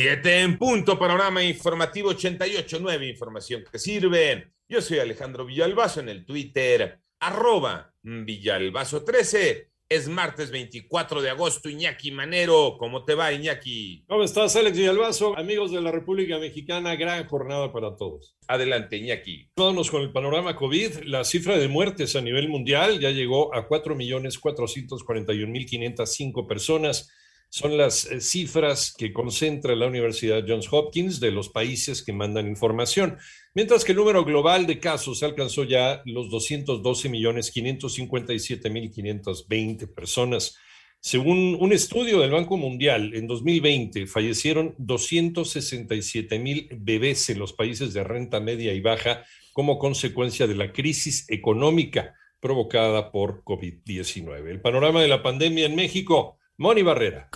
Siete en punto, panorama informativo 88, nueve información que sirve. Yo soy Alejandro Villalbazo en el Twitter, arroba Villalbazo 13. Es martes 24 de agosto, Iñaki Manero. ¿Cómo te va, Iñaki? ¿Cómo estás, Alex Villalbazo? Amigos de la República Mexicana, gran jornada para todos. Adelante, Iñaki. Vámonos con el panorama COVID. La cifra de muertes a nivel mundial ya llegó a 4.441.505 personas son las eh, cifras que concentra la Universidad Johns Hopkins de los países que mandan información, mientras que el número global de casos alcanzó ya los 212 millones 557 mil 520 personas. Según un estudio del Banco Mundial, en 2020 fallecieron 267 mil bebés en los países de renta media y baja como consecuencia de la crisis económica provocada por COVID-19. El panorama de la pandemia en México Moni Barrera.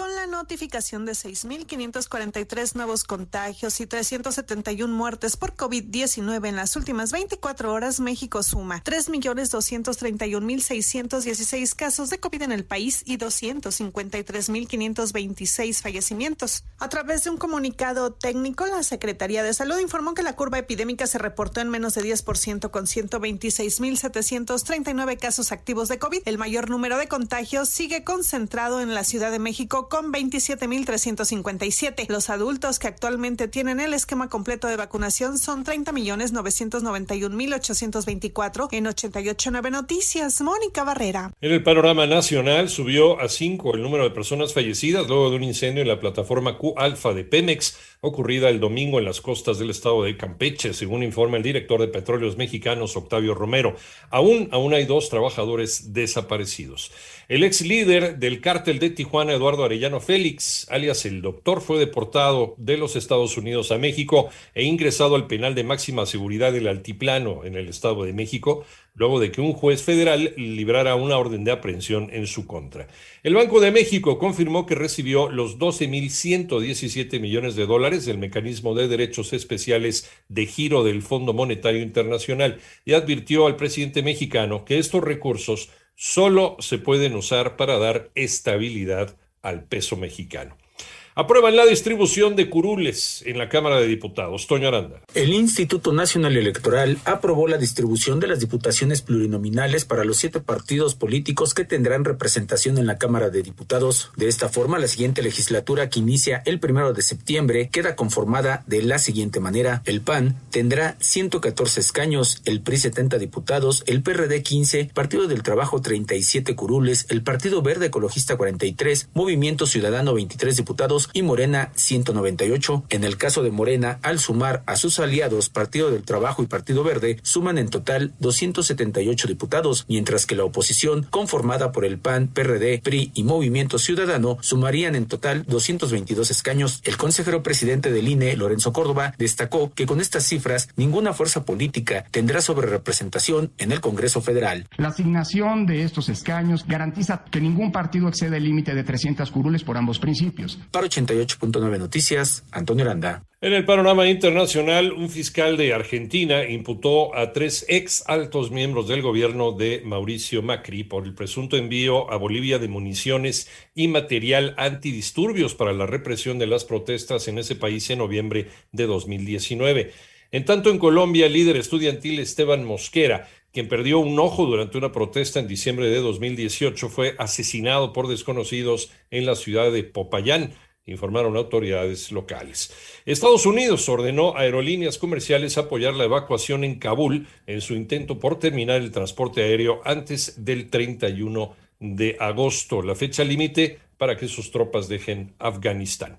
Notificación de 6.543 nuevos contagios y 371 muertes por COVID-19 en las últimas 24 horas, México suma 3.231.616 casos de COVID en el país y 253.526 fallecimientos. A través de un comunicado técnico, la Secretaría de Salud informó que la curva epidémica se reportó en menos de 10% con 126.739 casos activos de COVID. El mayor número de contagios sigue concentrado en las Ciudad de México con 27.357. Los adultos que actualmente tienen el esquema completo de vacunación son 30.991.824 en 889 Noticias. Mónica Barrera. En el panorama nacional subió a 5 el número de personas fallecidas luego de un incendio en la plataforma Q Alfa de Pemex ocurrida el domingo en las costas del estado de Campeche, según informa el director de Petróleos Mexicanos, Octavio Romero. Aún, aún hay dos trabajadores desaparecidos. El ex líder del cártel de Tijuana, Eduardo Arellano Félix, alias el doctor, fue deportado de los Estados Unidos a México e ingresado al penal de máxima seguridad del Altiplano en el Estado de México, luego de que un juez federal librara una orden de aprehensión en su contra. El Banco de México confirmó que recibió los 12.117 millones de dólares del mecanismo de derechos especiales de giro del Fondo Monetario Internacional y advirtió al presidente mexicano que estos recursos solo se pueden usar para dar estabilidad al peso mexicano. Aprueban la distribución de curules en la Cámara de Diputados. Toño Aranda. El Instituto Nacional Electoral aprobó la distribución de las diputaciones plurinominales para los siete partidos políticos que tendrán representación en la Cámara de Diputados. De esta forma, la siguiente legislatura que inicia el primero de septiembre queda conformada de la siguiente manera. El PAN tendrá 114 escaños, el PRI 70 diputados, el PRD 15, Partido del Trabajo 37 curules, el Partido Verde Ecologista 43, Movimiento Ciudadano 23 diputados, y Morena 198. En el caso de Morena, al sumar a sus aliados Partido del Trabajo y Partido Verde, suman en total 278 diputados, mientras que la oposición, conformada por el PAN, PRD, PRI y Movimiento Ciudadano, sumarían en total 222 escaños. El consejero presidente del INE, Lorenzo Córdoba, destacó que con estas cifras ninguna fuerza política tendrá sobre representación en el Congreso Federal. La asignación de estos escaños garantiza que ningún partido exceda el límite de 300 curules por ambos principios. 88.9 Noticias, Antonio Aranda. En el panorama internacional, un fiscal de Argentina imputó a tres ex altos miembros del gobierno de Mauricio Macri por el presunto envío a Bolivia de municiones y material antidisturbios para la represión de las protestas en ese país en noviembre de 2019. En tanto, en Colombia, el líder estudiantil Esteban Mosquera, quien perdió un ojo durante una protesta en diciembre de 2018, fue asesinado por desconocidos en la ciudad de Popayán informaron autoridades locales. Estados Unidos ordenó a aerolíneas comerciales apoyar la evacuación en Kabul en su intento por terminar el transporte aéreo antes del 31 de agosto, la fecha límite para que sus tropas dejen Afganistán.